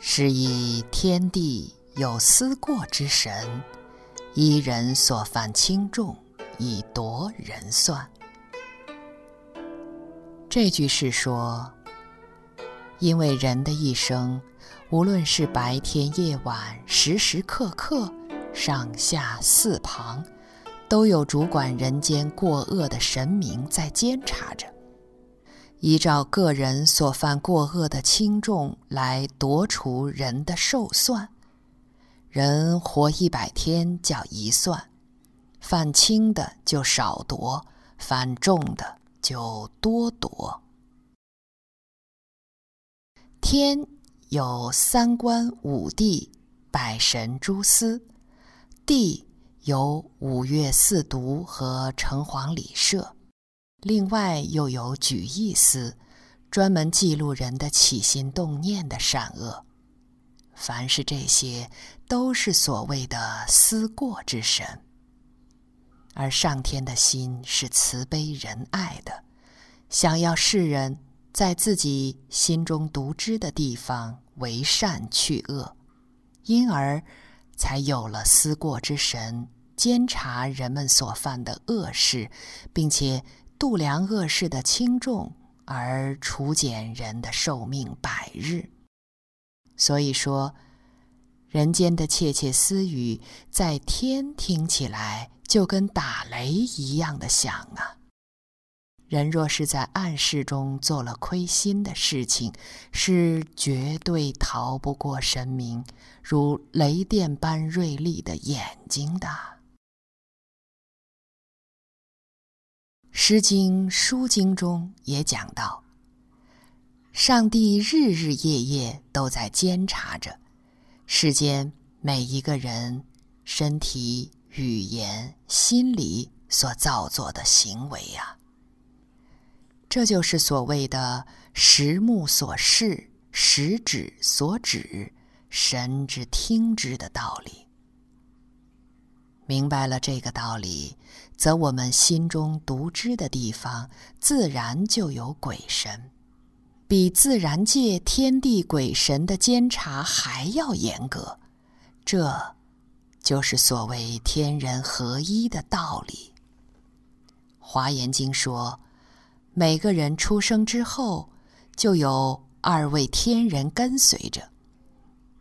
是以天地有思过之神，依人所犯轻重，以夺人算。这句是说，因为人的一生，无论是白天夜晚，时时刻刻，上下四旁，都有主管人间过恶的神明在监察着，依照个人所犯过恶的轻重来夺除人的寿算。人活一百天叫一算，犯轻的就少夺，犯重的就多夺。天有三官五帝、百神诸司，地有五岳四渎和城隍礼社，另外又有举义司，专门记录人的起心动念的善恶。凡是这些，都是所谓的思过之神。而上天的心是慈悲仁爱的，想要世人。在自己心中独知的地方为善去恶，因而才有了思过之神监察人们所犯的恶事，并且度量恶事的轻重，而除减人的寿命百日。所以说，人间的窃窃私语，在天听起来就跟打雷一样的响啊。人若是在暗室中做了亏心的事情，是绝对逃不过神明如雷电般锐利的眼睛的。《诗经·书经》中也讲到，上帝日日夜夜都在监察着世间每一个人身体、语言、心理所造作的行为呀、啊。这就是所谓的“实目所视，实指所指，神之听之”的道理。明白了这个道理，则我们心中独知的地方，自然就有鬼神，比自然界天地鬼神的监察还要严格。这，就是所谓天人合一的道理。《华严经》说。每个人出生之后，就有二位天人跟随着，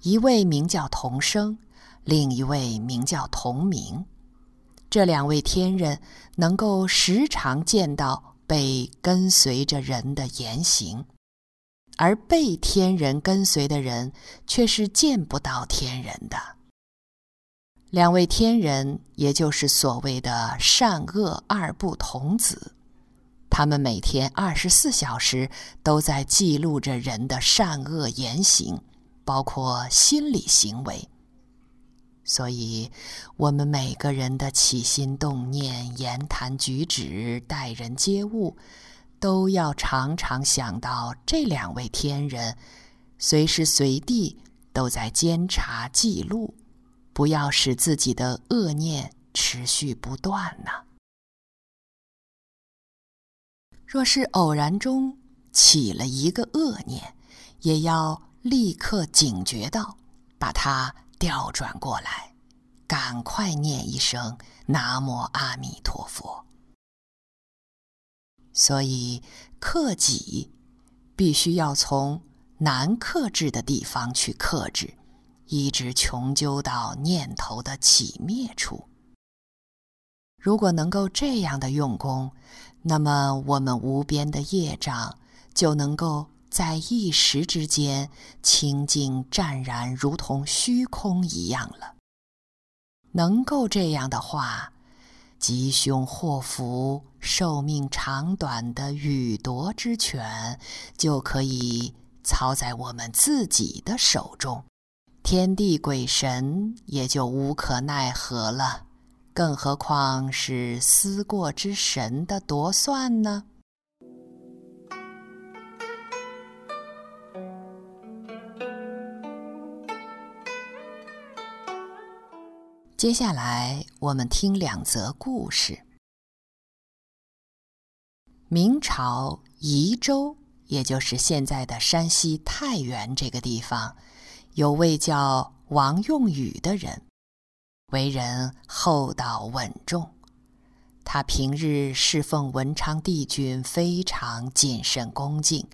一位名叫同生，另一位名叫同名。这两位天人能够时常见到被跟随着人的言行，而被天人跟随的人却是见不到天人的。两位天人，也就是所谓的善恶二不同子。他们每天二十四小时都在记录着人的善恶言行，包括心理行为。所以，我们每个人的起心动念、言谈举止、待人接物，都要常常想到这两位天人，随时随地都在监察记录，不要使自己的恶念持续不断呢。若是偶然中起了一个恶念，也要立刻警觉到，把它调转过来，赶快念一声“南无阿弥陀佛”。所以克己必须要从难克制的地方去克制，一直穷究到念头的起灭处。如果能够这样的用功，那么我们无边的业障就能够在一时之间清净湛然，如同虚空一样了。能够这样的话，吉凶祸福、寿命长短的予夺之权就可以操在我们自己的手中，天地鬼神也就无可奈何了。更何况是思过之神的夺算呢？接下来我们听两则故事。明朝宜州，也就是现在的山西太原这个地方，有位叫王用宇的人，为人厚道稳重。他平日侍奉文昌帝君，非常谨慎恭敬，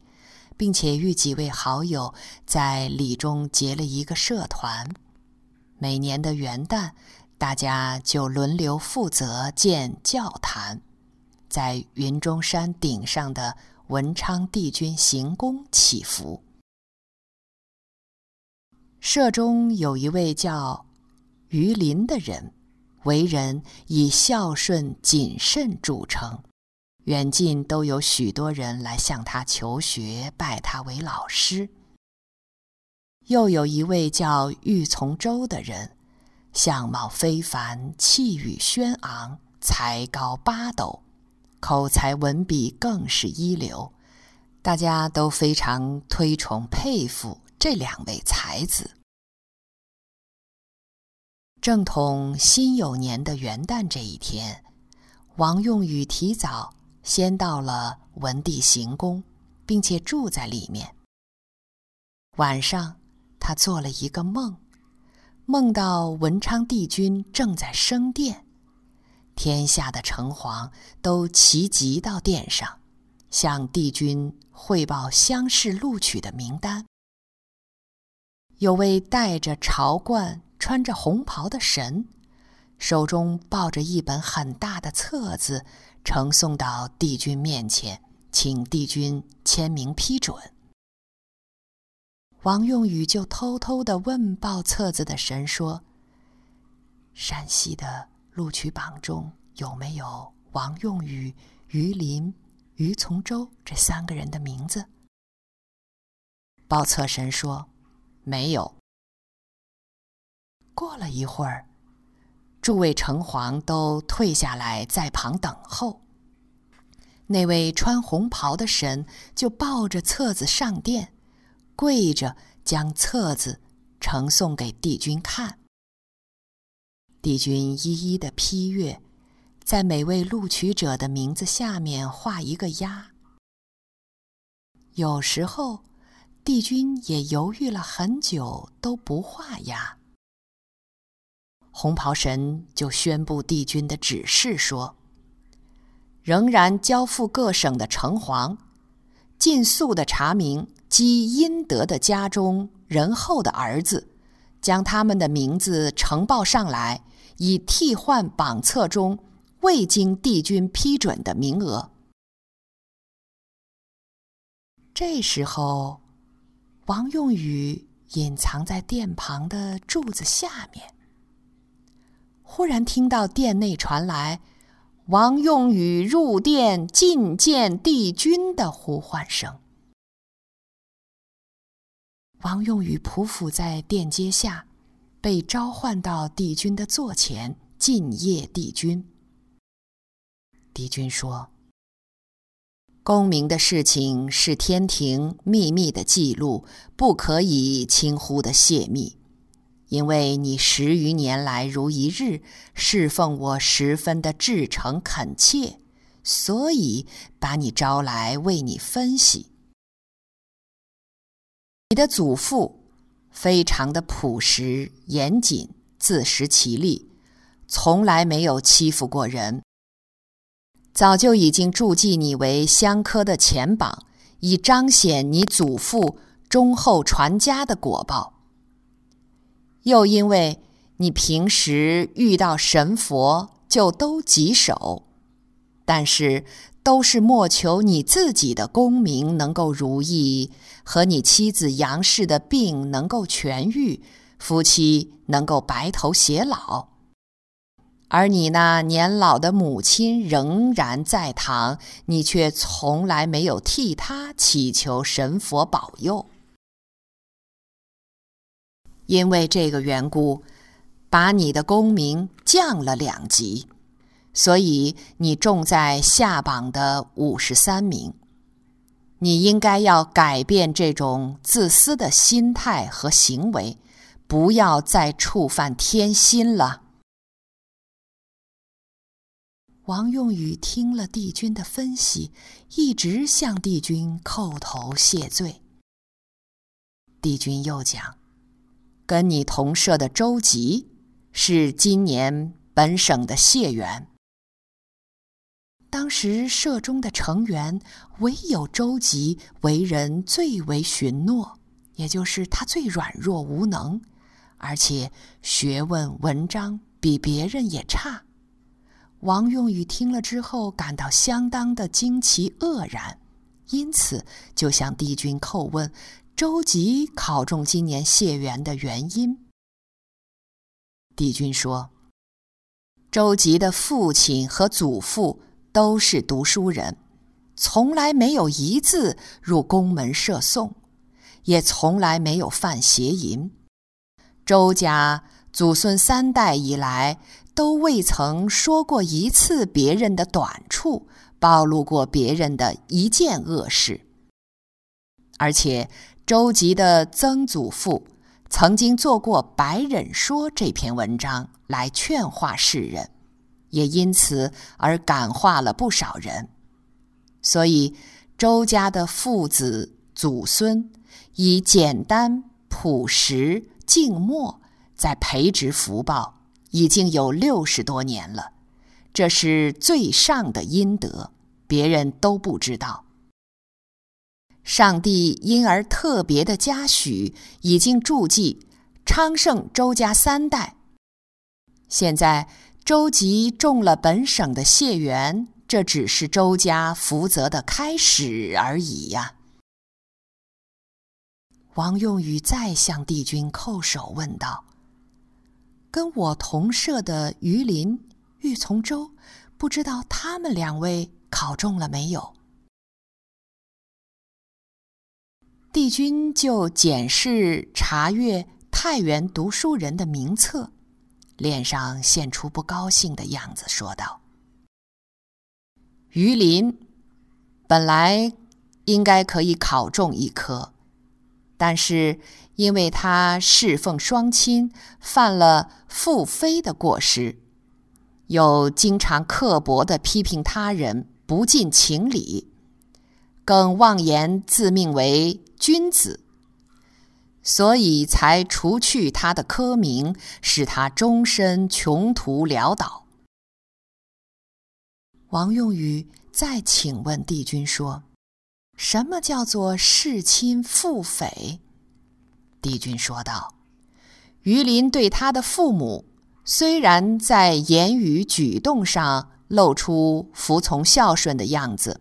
并且与几位好友在礼中结了一个社团。每年的元旦，大家就轮流负责建教坛，在云中山顶上的文昌帝君行宫祈福。社中有一位叫于林的人。为人以孝顺谨慎著称，远近都有许多人来向他求学，拜他为老师。又有一位叫玉从周的人，相貌非凡，气宇轩昂，才高八斗，口才文笔更是一流，大家都非常推崇佩服这两位才子。正统辛酉年的元旦这一天，王用禹提早先到了文帝行宫，并且住在里面。晚上，他做了一个梦，梦到文昌帝君正在升殿，天下的城隍都齐集到殿上，向帝君汇报乡试录取的名单。有位戴着朝冠，穿着红袍的神，手中抱着一本很大的册子，呈送到帝君面前，请帝君签名批准。王用宇就偷偷地问抱册子的神说：“山西的录取榜中有没有王用宇、于林、于从周这三个人的名字？”抱册神说：“没有。”过了一会儿，诸位城隍都退下来，在旁等候。那位穿红袍的神就抱着册子上殿，跪着将册子呈送给帝君看。帝君一一的批阅，在每位录取者的名字下面画一个押。有时候，帝君也犹豫了很久，都不画押。红袍神就宣布帝君的指示说：“仍然交付各省的城隍，尽速的查明积阴德的家中仁厚的儿子，将他们的名字呈报上来，以替换榜册中未经帝君批准的名额。”这时候，王用宇隐藏在殿旁的柱子下面。忽然听到殿内传来“王用宇入殿觐见帝君”的呼唤声。王用与匍匐在殿阶下，被召唤到帝君的座前进谒帝君。帝君说：“功名的事情是天庭秘密的记录，不可以轻忽的泄密。”因为你十余年来如一日侍奉我，十分的至诚恳切，所以把你招来为你分析。你的祖父非常的朴实严谨，自食其力，从来没有欺负过人。早就已经注记你为香科的前榜，以彰显你祖父忠厚传家的果报。又因为你平时遇到神佛就都棘手，但是都是莫求你自己的功名能够如意，和你妻子杨氏的病能够痊愈，夫妻能够白头偕老。而你那年老的母亲仍然在堂，你却从来没有替她祈求神佛保佑。因为这个缘故，把你的功名降了两级，所以你中在下榜的五十三名。你应该要改变这种自私的心态和行为，不要再触犯天心了。王用宇听了帝君的分析，一直向帝君叩头谢罪。帝君又讲。跟你同舍的周吉是今年本省的解元。当时社中的成员唯有周吉为人最为驯诺，也就是他最软弱无能，而且学问文章比别人也差。王用宇听了之后，感到相当的惊奇愕然，因此就向帝君叩问周吉考中今年解元的原因。帝君说：“周吉的父亲和祖父都是读书人，从来没有一字入宫门射送，也从来没有犯邪淫。周家祖孙三代以来。”都未曾说过一次别人的短处，暴露过别人的一件恶事。而且，周吉的曾祖父曾经做过《白忍说》这篇文章来劝化世人，也因此而感化了不少人。所以，周家的父子祖孙以简单、朴实、静默，在培植福报。已经有六十多年了，这是最上的阴德，别人都不知道。上帝因而特别的嘉许，已经注记昌盛周家三代。现在周吉中了本省的解元，这只是周家福泽的开始而已呀。王用宇再向帝君叩首问道。跟我同舍的于林、玉从周，不知道他们两位考中了没有？帝君就检视查阅太原读书人的名册，脸上现出不高兴的样子，说道：“于林本来应该可以考中一科，但是……”因为他侍奉双亲，犯了负妃的过失，又经常刻薄的批评他人，不近情理，更妄言自命为君子，所以才除去他的科名，使他终身穷途潦倒。王用宇再请问帝君说：“什么叫做弑亲负匪？”帝君说道：“于林对他的父母，虽然在言语举动上露出服从孝顺的样子，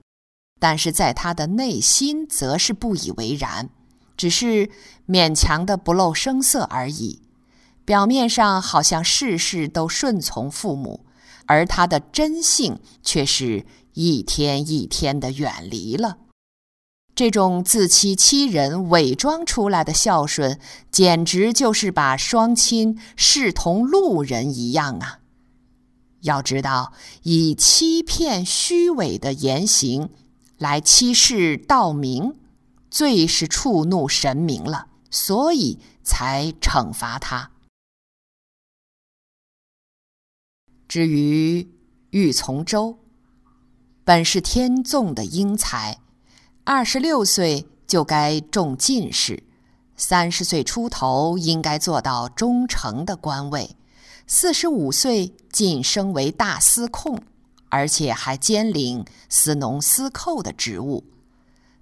但是在他的内心则是不以为然，只是勉强的不露声色而已。表面上好像事事都顺从父母，而他的真性却是一天一天的远离了。”这种自欺欺人、伪装出来的孝顺，简直就是把双亲视同路人一样啊！要知道，以欺骗、虚伪的言行来欺世盗名，最是触怒神明了，所以才惩罚他。至于玉从周，本是天纵的英才。二十六岁就该中进士，三十岁出头应该做到中丞的官位，四十五岁晋升为大司空，而且还兼领司农司寇的职务，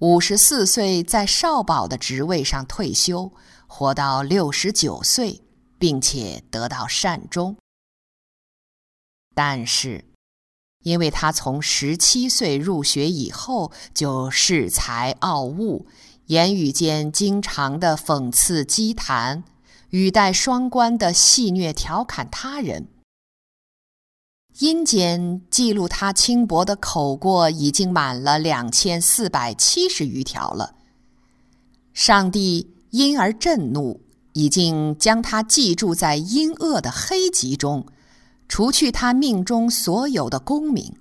五十四岁在少保的职位上退休，活到六十九岁，并且得到善终。但是，因为他从十七岁入学以后就恃才傲物，言语间经常的讽刺讥谈，语带双关的戏谑调侃他人。阴间记录他轻薄的口过已经满了两千四百七十余条了。上帝因而震怒，已经将他记住在阴恶的黑籍中。除去他命中所有的功名，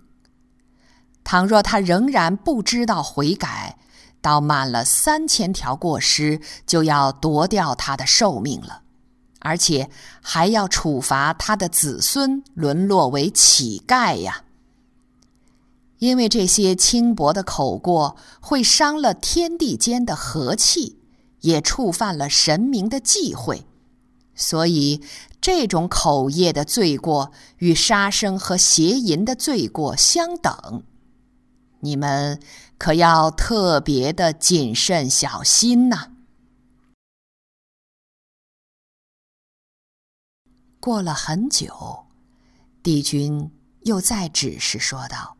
倘若他仍然不知道悔改，到满了三千条过失，就要夺掉他的寿命了，而且还要处罚他的子孙，沦落为乞丐呀！因为这些轻薄的口过，会伤了天地间的和气，也触犯了神明的忌讳。所以这种口业的罪过与杀生和邪淫的罪过相等。你们可要特别的谨慎小心呐！过了很久，帝君又再指示说道：“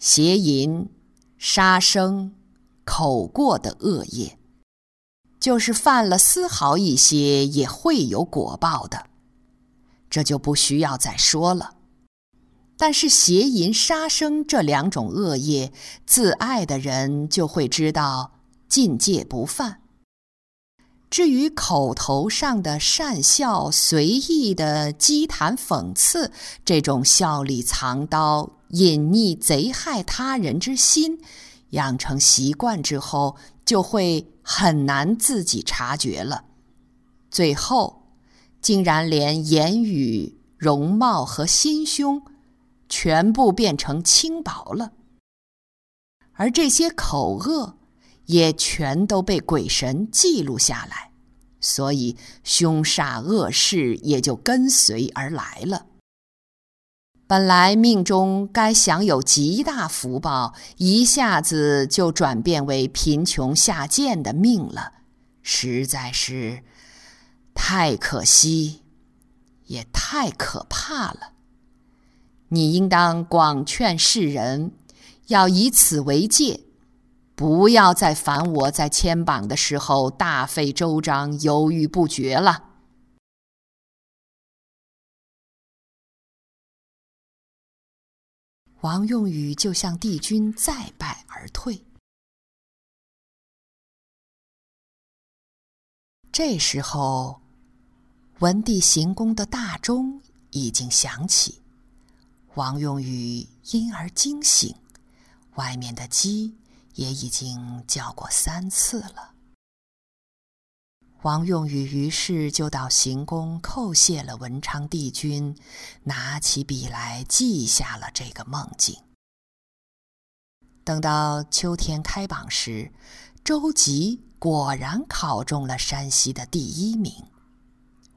邪淫、杀生、口过的恶业，就是犯了丝毫一些，也会有果报的，这就不需要再说了。”但是邪淫、杀生这两种恶业，自爱的人就会知道禁戒不犯。至于口头上的善笑、随意的讥谈、讽刺，这种笑里藏刀、隐匿贼害他人之心，养成习惯之后，就会很难自己察觉了。最后，竟然连言语、容貌和心胸，全部变成轻薄了，而这些口恶也全都被鬼神记录下来，所以凶煞恶事也就跟随而来了。本来命中该享有极大福报，一下子就转变为贫穷下贱的命了，实在是太可惜，也太可怕了。你应当广劝世人，要以此为戒，不要再烦我在牵绑的时候大费周章、犹豫不决了。王用宇就向帝君再拜而退。这时候，文帝行宫的大钟已经响起。王用宇因而惊醒，外面的鸡也已经叫过三次了。王用与于是就到行宫叩谢了文昌帝君，拿起笔来记下了这个梦境。等到秋天开榜时，周吉果然考中了山西的第一名。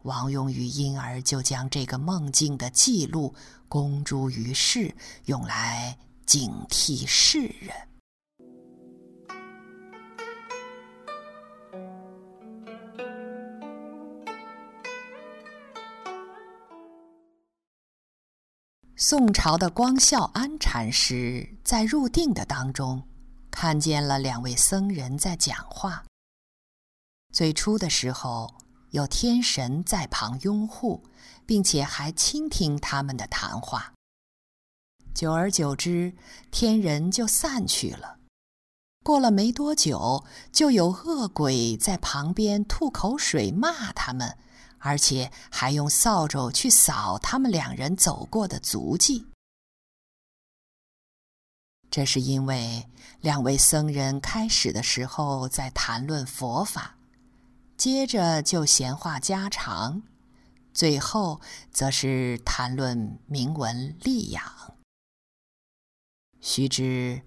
王用禹因而就将这个梦境的记录公诸于世，用来警惕世人。宋朝的光孝安禅师在入定的当中，看见了两位僧人在讲话。最初的时候，有天神在旁拥护，并且还倾听他们的谈话。久而久之，天人就散去了。过了没多久，就有恶鬼在旁边吐口水骂他们，而且还用扫帚去扫他们两人走过的足迹。这是因为两位僧人开始的时候在谈论佛法。接着就闲话家常，最后则是谈论名闻利养。须知，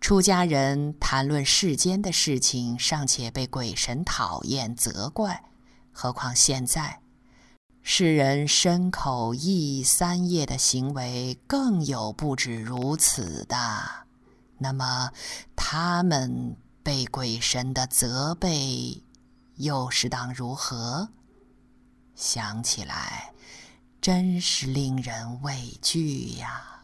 出家人谈论世间的事情，尚且被鬼神讨厌责怪，何况现在世人身口意三业的行为，更有不止如此的。那么，他们被鬼神的责备。又是当如何？想起来，真是令人畏惧呀。